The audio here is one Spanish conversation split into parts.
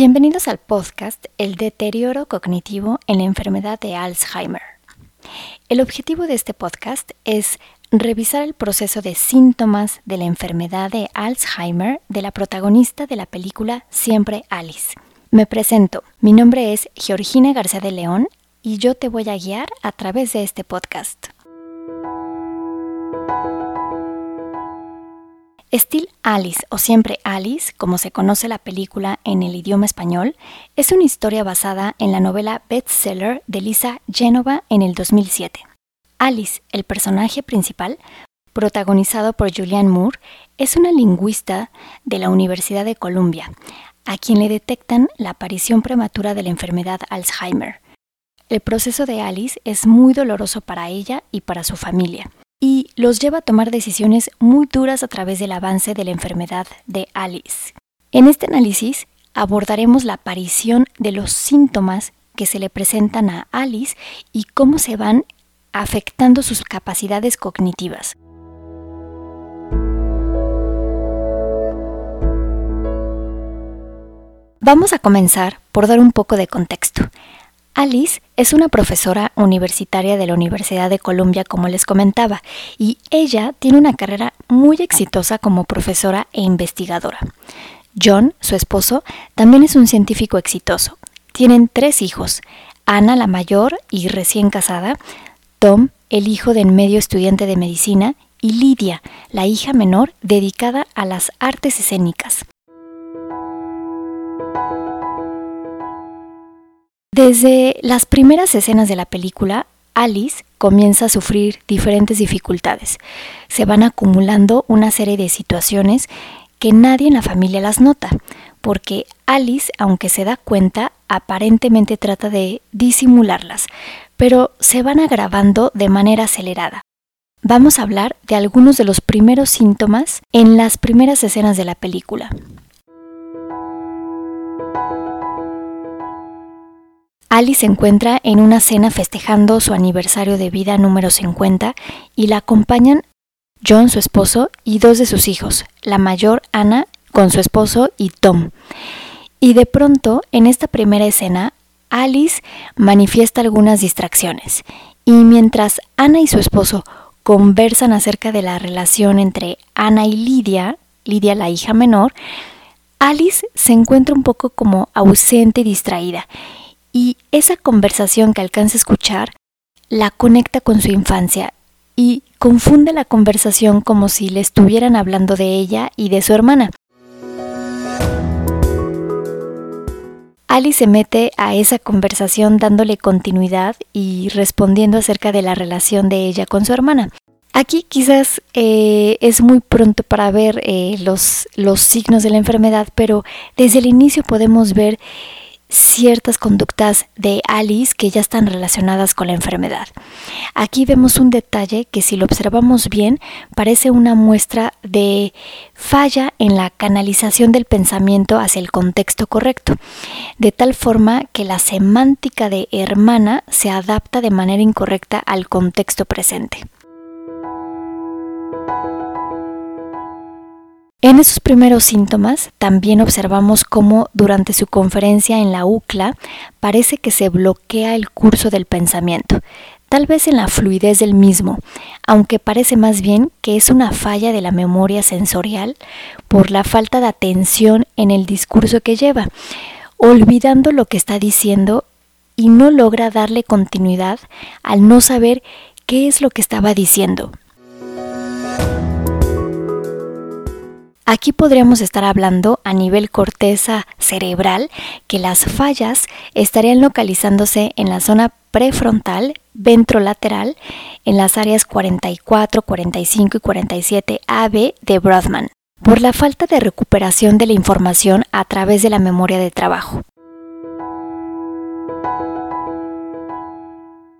Bienvenidos al podcast El deterioro cognitivo en la enfermedad de Alzheimer. El objetivo de este podcast es revisar el proceso de síntomas de la enfermedad de Alzheimer de la protagonista de la película Siempre Alice. Me presento, mi nombre es Georgina García de León y yo te voy a guiar a través de este podcast. Still Alice o Siempre Alice, como se conoce la película en el idioma español, es una historia basada en la novela bestseller de Lisa Genova en el 2007. Alice, el personaje principal, protagonizado por Julianne Moore, es una lingüista de la Universidad de Columbia, a quien le detectan la aparición prematura de la enfermedad Alzheimer. El proceso de Alice es muy doloroso para ella y para su familia y los lleva a tomar decisiones muy duras a través del avance de la enfermedad de Alice. En este análisis abordaremos la aparición de los síntomas que se le presentan a Alice y cómo se van afectando sus capacidades cognitivas. Vamos a comenzar por dar un poco de contexto. Alice es una profesora universitaria de la Universidad de Columbia, como les comentaba, y ella tiene una carrera muy exitosa como profesora e investigadora. John, su esposo, también es un científico exitoso. Tienen tres hijos, Ana la mayor y recién casada, Tom, el hijo de en medio estudiante de medicina, y Lidia, la hija menor dedicada a las artes escénicas. Desde las primeras escenas de la película, Alice comienza a sufrir diferentes dificultades. Se van acumulando una serie de situaciones que nadie en la familia las nota, porque Alice, aunque se da cuenta, aparentemente trata de disimularlas, pero se van agravando de manera acelerada. Vamos a hablar de algunos de los primeros síntomas en las primeras escenas de la película. Alice se encuentra en una cena festejando su aniversario de vida número 50 y la acompañan John, su esposo, y dos de sus hijos, la mayor Ana con su esposo y Tom. Y de pronto, en esta primera escena, Alice manifiesta algunas distracciones. Y mientras Ana y su esposo conversan acerca de la relación entre Ana y Lidia, Lidia la hija menor, Alice se encuentra un poco como ausente y distraída y esa conversación que alcanza a escuchar la conecta con su infancia y confunde la conversación como si le estuvieran hablando de ella y de su hermana. Alice se mete a esa conversación dándole continuidad y respondiendo acerca de la relación de ella con su hermana. Aquí quizás eh, es muy pronto para ver eh, los, los signos de la enfermedad, pero desde el inicio podemos ver ciertas conductas de Alice que ya están relacionadas con la enfermedad. Aquí vemos un detalle que si lo observamos bien parece una muestra de falla en la canalización del pensamiento hacia el contexto correcto, de tal forma que la semántica de hermana se adapta de manera incorrecta al contexto presente. En esos primeros síntomas también observamos cómo durante su conferencia en la UCLA parece que se bloquea el curso del pensamiento, tal vez en la fluidez del mismo, aunque parece más bien que es una falla de la memoria sensorial por la falta de atención en el discurso que lleva, olvidando lo que está diciendo y no logra darle continuidad al no saber qué es lo que estaba diciendo. Aquí podríamos estar hablando a nivel corteza cerebral que las fallas estarían localizándose en la zona prefrontal, ventrolateral, en las áreas 44, 45 y 47 AB de Brodmann, por la falta de recuperación de la información a través de la memoria de trabajo.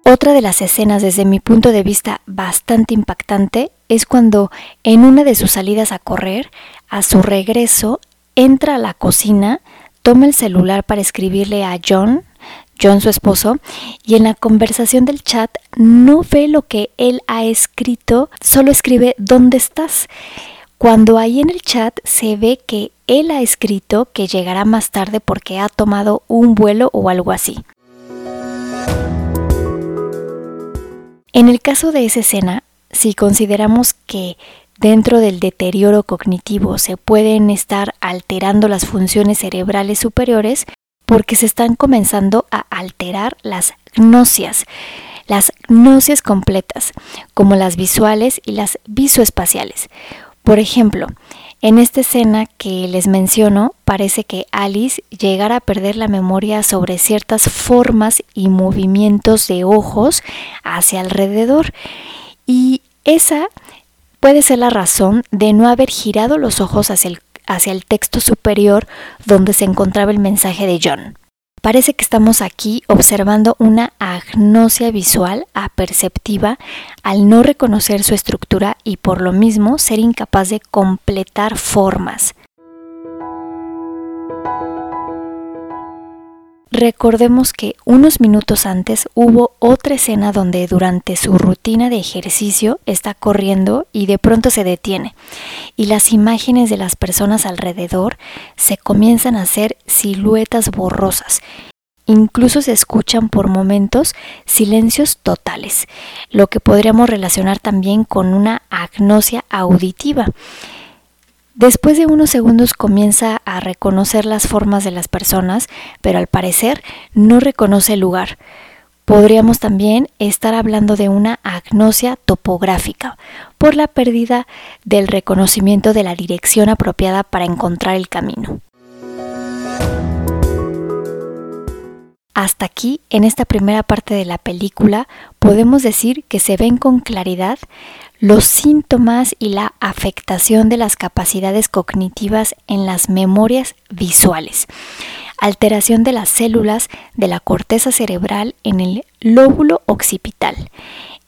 Otra de las escenas desde mi punto de vista bastante impactante es cuando en una de sus salidas a correr, a su regreso, entra a la cocina, toma el celular para escribirle a John, John su esposo, y en la conversación del chat no ve lo que él ha escrito, solo escribe ¿dónde estás? Cuando ahí en el chat se ve que él ha escrito que llegará más tarde porque ha tomado un vuelo o algo así. En el caso de esa escena, si consideramos que dentro del deterioro cognitivo se pueden estar alterando las funciones cerebrales superiores porque se están comenzando a alterar las gnosias, las gnosias completas, como las visuales y las visoespaciales. Por ejemplo, en esta escena que les menciono, parece que Alice llegara a perder la memoria sobre ciertas formas y movimientos de ojos hacia alrededor. Y esa puede ser la razón de no haber girado los ojos hacia el, hacia el texto superior donde se encontraba el mensaje de John. Parece que estamos aquí observando una agnosia visual aperceptiva al no reconocer su estructura y por lo mismo ser incapaz de completar formas. Recordemos que unos minutos antes hubo otra escena donde durante su rutina de ejercicio está corriendo y de pronto se detiene y las imágenes de las personas alrededor se comienzan a hacer siluetas borrosas. Incluso se escuchan por momentos silencios totales, lo que podríamos relacionar también con una agnosia auditiva. Después de unos segundos comienza a reconocer las formas de las personas, pero al parecer no reconoce el lugar. Podríamos también estar hablando de una agnosia topográfica por la pérdida del reconocimiento de la dirección apropiada para encontrar el camino. Hasta aquí, en esta primera parte de la película, podemos decir que se ven con claridad los síntomas y la afectación de las capacidades cognitivas en las memorias visuales, alteración de las células de la corteza cerebral en el lóbulo occipital,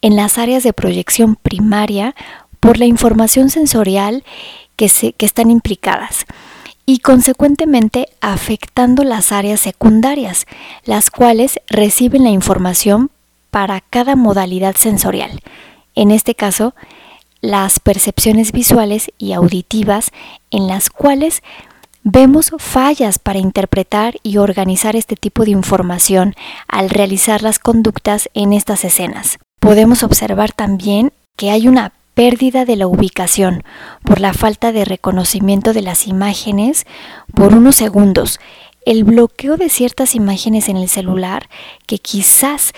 en las áreas de proyección primaria por la información sensorial que, están implicadas. Y consecuentemente afectando las áreas secundarias, las cuales reciben la información para cada modalidad sensorial en este caso, las percepciones visuales y auditivas en las cuales vemos fallas para interpretar y organizar este tipo de información al realizar las conductas en estas escenas. Podemos observar también que hay una pérdida de la ubicación por la falta de reconocimiento de las imágenes por unos segundos, el bloqueo de ciertas imágenes en el celular que quizás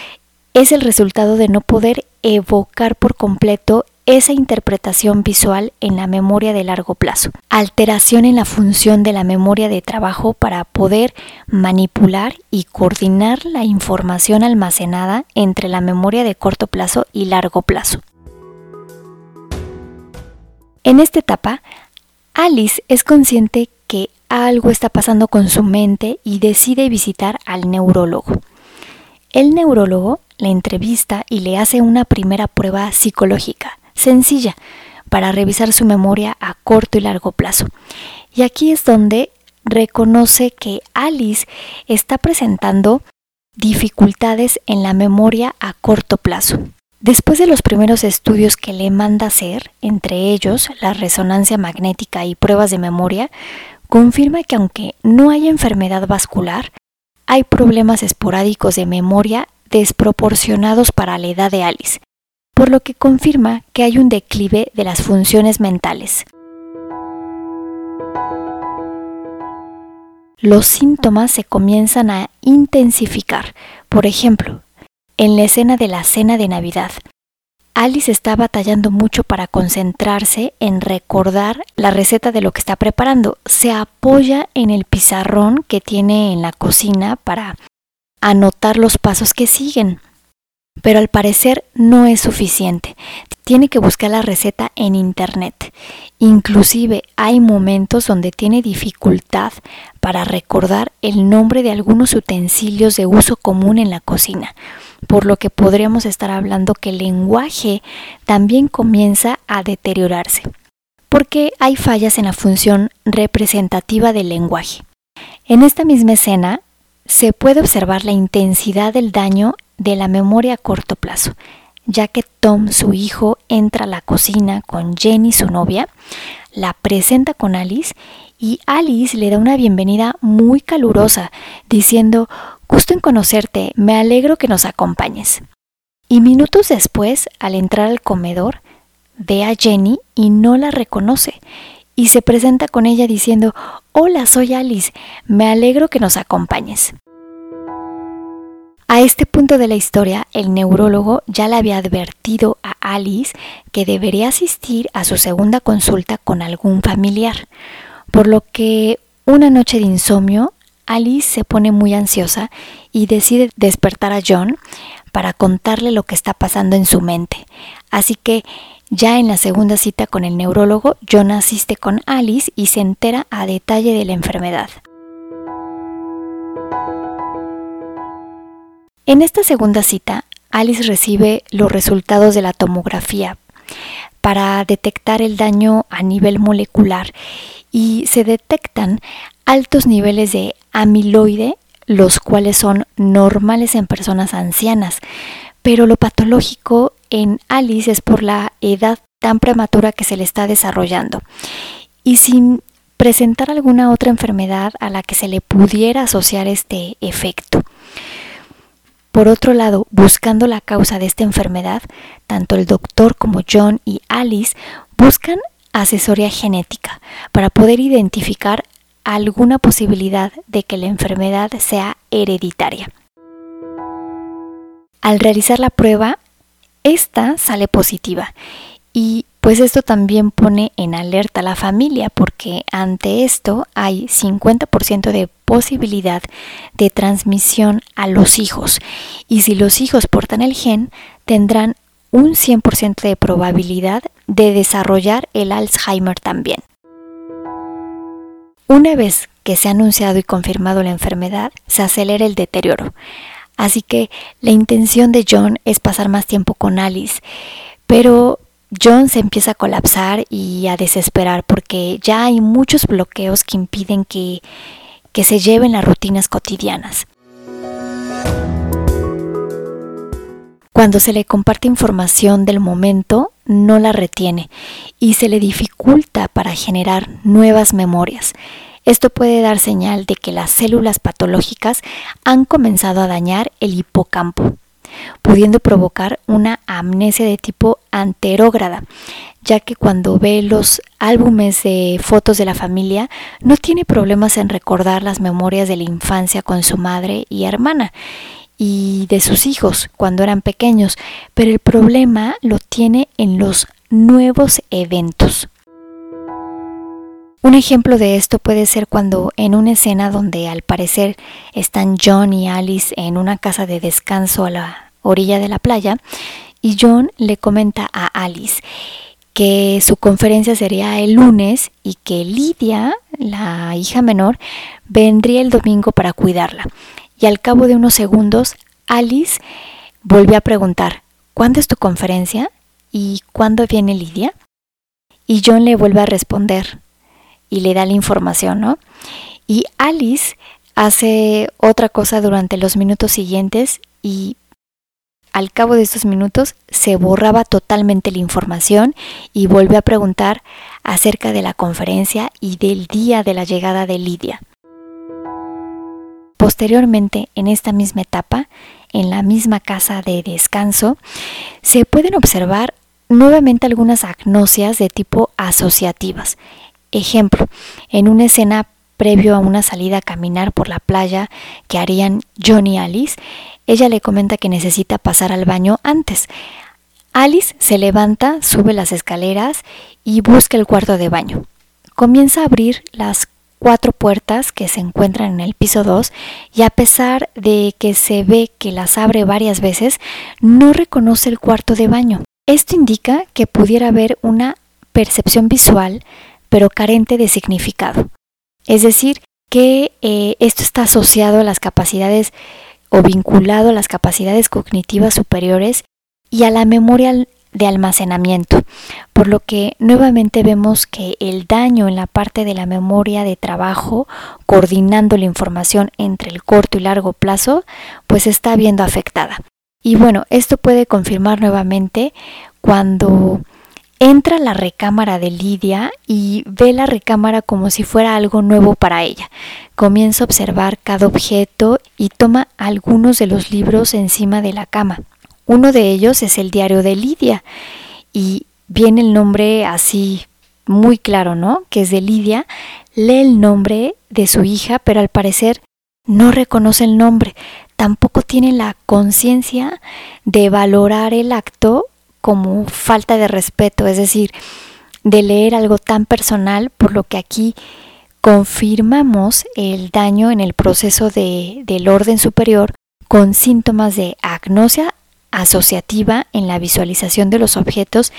es el resultado de no poder evocar por completo esa interpretación visual en la memoria de largo plazo. Alteración en la función de la memoria de trabajo para poder manipular y coordinar la información almacenada entre la memoria de corto plazo y largo plazo. En esta etapa, Alice es consciente que algo está pasando con su mente y decide visitar al neurólogo. El neurólogo le entrevista y le hace una primera prueba psicológica, sencilla, para revisar su memoria a corto y largo plazo. Y aquí es donde reconoce que Alice está presentando dificultades en la memoria a corto plazo. Después de los primeros estudios que le manda hacer, entre ellos la resonancia magnética y pruebas de memoria, confirma que aunque no hay enfermedad vascular, hay problemas esporádicos de memoria desproporcionados para la edad de Alice, por lo que confirma que hay un declive de las funciones mentales. Los síntomas se comienzan a intensificar. Por ejemplo, en la escena de la cena de Navidad, Alice está batallando mucho para concentrarse en recordar la receta de lo que está preparando. Se apoya en el pizarrón que tiene en la cocina para anotar los pasos que siguen. Pero al parecer no es suficiente. Tiene que buscar la receta en internet. Inclusive hay momentos donde tiene dificultad para recordar el nombre de algunos utensilios de uso común en la cocina por lo que podríamos estar hablando que el lenguaje también comienza a deteriorarse, porque hay fallas en la función representativa del lenguaje. En esta misma escena se puede observar la intensidad del daño de la memoria a corto plazo, ya que Tom, su hijo, entra a la cocina con Jenny, su novia, la presenta con Alice y Alice le da una bienvenida muy calurosa, diciendo, gusto en conocerte, me alegro que nos acompañes. Y minutos después, al entrar al comedor, ve a Jenny y no la reconoce, y se presenta con ella diciendo, Hola, soy Alice, me alegro que nos acompañes. A este punto de la historia, el neurólogo ya le había advertido a Alice que debería asistir a su segunda consulta con algún familiar, por lo que una noche de insomnio, Alice se pone muy ansiosa y decide despertar a John para contarle lo que está pasando en su mente. Así que ya en la segunda cita con el neurólogo, John asiste con Alice y se entera a detalle de la enfermedad. En esta segunda cita, Alice recibe los resultados de la tomografía para detectar el daño a nivel molecular y se detectan altos niveles de amiloide, los cuales son normales en personas ancianas, pero lo patológico en Alice es por la edad tan prematura que se le está desarrollando y sin presentar alguna otra enfermedad a la que se le pudiera asociar este efecto. Por otro lado, buscando la causa de esta enfermedad, tanto el doctor como John y Alice buscan asesoría genética para poder identificar alguna posibilidad de que la enfermedad sea hereditaria. Al realizar la prueba, esta sale positiva y pues esto también pone en alerta a la familia porque ante esto hay 50% de posibilidad de transmisión a los hijos y si los hijos portan el gen tendrán un 100% de probabilidad de desarrollar el Alzheimer también. Una vez que se ha anunciado y confirmado la enfermedad, se acelera el deterioro. Así que la intención de John es pasar más tiempo con Alice, pero John se empieza a colapsar y a desesperar porque ya hay muchos bloqueos que impiden que, que se lleven las rutinas cotidianas. Cuando se le comparte información del momento, no la retiene y se le dificulta para generar nuevas memorias. Esto puede dar señal de que las células patológicas han comenzado a dañar el hipocampo, pudiendo provocar una amnesia de tipo anterógrada, ya que cuando ve los álbumes de fotos de la familia no tiene problemas en recordar las memorias de la infancia con su madre y hermana y de sus hijos cuando eran pequeños, pero el problema lo tiene en los nuevos eventos. Un ejemplo de esto puede ser cuando en una escena donde al parecer están John y Alice en una casa de descanso a la orilla de la playa y John le comenta a Alice que su conferencia sería el lunes y que Lidia, la hija menor, vendría el domingo para cuidarla. Y al cabo de unos segundos, Alice volvió a preguntar, ¿cuándo es tu conferencia? ¿Y cuándo viene Lidia? Y John le vuelve a responder, y le da la información, ¿no? Y Alice hace otra cosa durante los minutos siguientes y al cabo de estos minutos se borraba totalmente la información y vuelve a preguntar acerca de la conferencia y del día de la llegada de Lidia. Posteriormente, en esta misma etapa, en la misma casa de descanso, se pueden observar nuevamente algunas agnosias de tipo asociativas. Ejemplo, en una escena previo a una salida a caminar por la playa que harían John y Alice, ella le comenta que necesita pasar al baño antes. Alice se levanta, sube las escaleras y busca el cuarto de baño. Comienza a abrir las cuatro puertas que se encuentran en el piso 2 y a pesar de que se ve que las abre varias veces, no reconoce el cuarto de baño. Esto indica que pudiera haber una percepción visual pero carente de significado. Es decir, que eh, esto está asociado a las capacidades o vinculado a las capacidades cognitivas superiores y a la memoria de almacenamiento, por lo que nuevamente vemos que el daño en la parte de la memoria de trabajo, coordinando la información entre el corto y largo plazo, pues está viendo afectada. Y bueno, esto puede confirmar nuevamente cuando entra a la recámara de Lidia y ve la recámara como si fuera algo nuevo para ella. Comienza a observar cada objeto y toma algunos de los libros encima de la cama. Uno de ellos es el diario de Lidia y viene el nombre así muy claro, ¿no? Que es de Lidia. Lee el nombre de su hija, pero al parecer no reconoce el nombre. Tampoco tiene la conciencia de valorar el acto como falta de respeto, es decir, de leer algo tan personal, por lo que aquí confirmamos el daño en el proceso de, del orden superior con síntomas de agnosia asociativa en la visualización de los objetos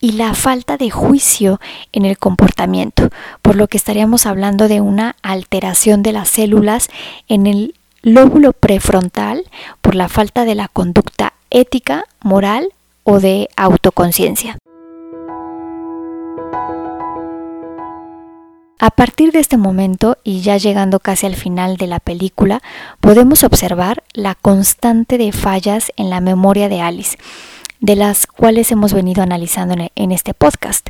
y la falta de juicio en el comportamiento, por lo que estaríamos hablando de una alteración de las células en el lóbulo prefrontal por la falta de la conducta ética, moral o de autoconciencia. A partir de este momento, y ya llegando casi al final de la película, podemos observar la constante de fallas en la memoria de Alice, de las cuales hemos venido analizando en este podcast.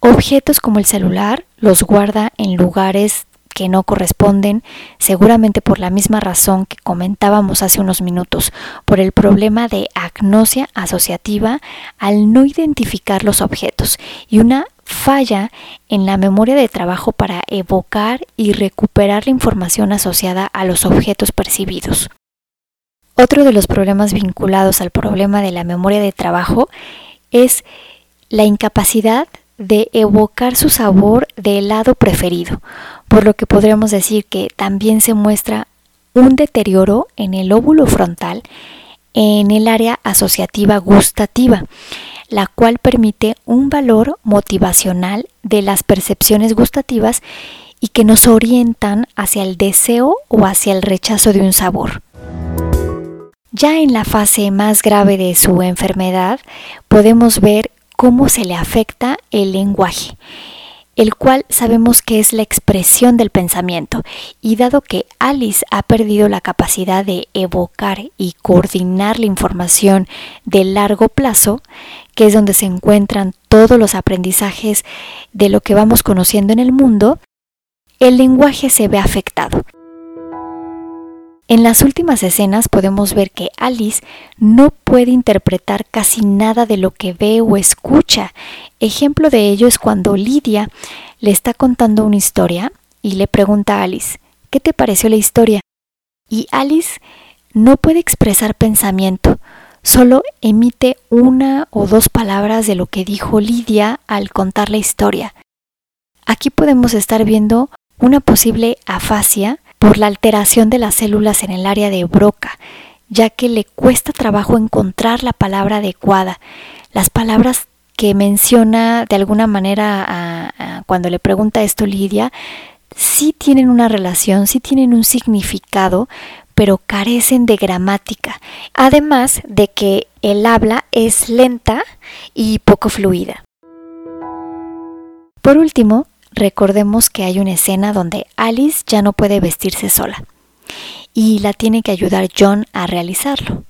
Objetos como el celular los guarda en lugares que no corresponden, seguramente por la misma razón que comentábamos hace unos minutos, por el problema de agnosia asociativa al no identificar los objetos y una falla en la memoria de trabajo para evocar y recuperar la información asociada a los objetos percibidos. Otro de los problemas vinculados al problema de la memoria de trabajo es la incapacidad de evocar su sabor de helado preferido, por lo que podríamos decir que también se muestra un deterioro en el óvulo frontal en el área asociativa gustativa, la cual permite un valor motivacional de las percepciones gustativas y que nos orientan hacia el deseo o hacia el rechazo de un sabor. Ya en la fase más grave de su enfermedad podemos ver cómo se le afecta el lenguaje, el cual sabemos que es la expresión del pensamiento, y dado que Alice ha perdido la capacidad de evocar y coordinar la información de largo plazo, que es donde se encuentran todos los aprendizajes de lo que vamos conociendo en el mundo, el lenguaje se ve afectado. En las últimas escenas podemos ver que Alice no puede interpretar casi nada de lo que ve o escucha. Ejemplo de ello es cuando Lidia le está contando una historia y le pregunta a Alice, ¿qué te pareció la historia? Y Alice no puede expresar pensamiento, solo emite una o dos palabras de lo que dijo Lidia al contar la historia. Aquí podemos estar viendo una posible afasia por la alteración de las células en el área de Broca, ya que le cuesta trabajo encontrar la palabra adecuada. Las palabras que menciona de alguna manera cuando le pregunta esto Lidia, sí tienen una relación, sí tienen un significado, pero carecen de gramática, además de que el habla es lenta y poco fluida. Por último, recordemos que hay una escena donde Alice ya no puede vestirse sola y la tiene que ayudar John a realizarlo.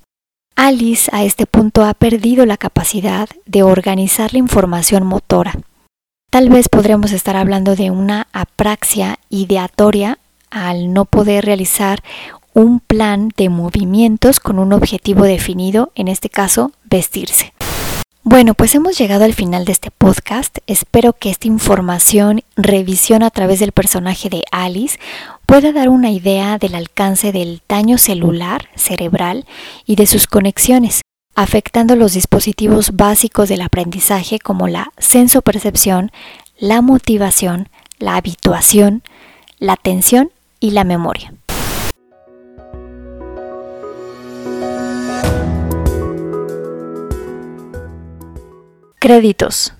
Alice a este punto ha perdido la capacidad de organizar la información motora. Tal vez podríamos estar hablando de una apraxia ideatoria al no poder realizar un plan de movimientos con un objetivo definido, en este caso vestirse. Bueno, pues hemos llegado al final de este podcast. Espero que esta información, revisión a través del personaje de Alice, pueda dar una idea del alcance del daño celular, cerebral y de sus conexiones, afectando los dispositivos básicos del aprendizaje como la sensopercepción, la motivación, la habituación, la atención y la memoria. Créditos.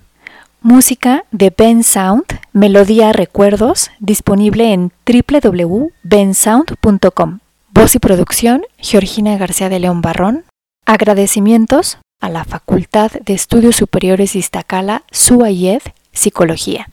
Música de Ben Sound, Melodía Recuerdos, disponible en www.bensound.com. Voz y producción, Georgina García de León Barrón. Agradecimientos a la Facultad de Estudios Superiores Iztacala, SUAYED, Psicología.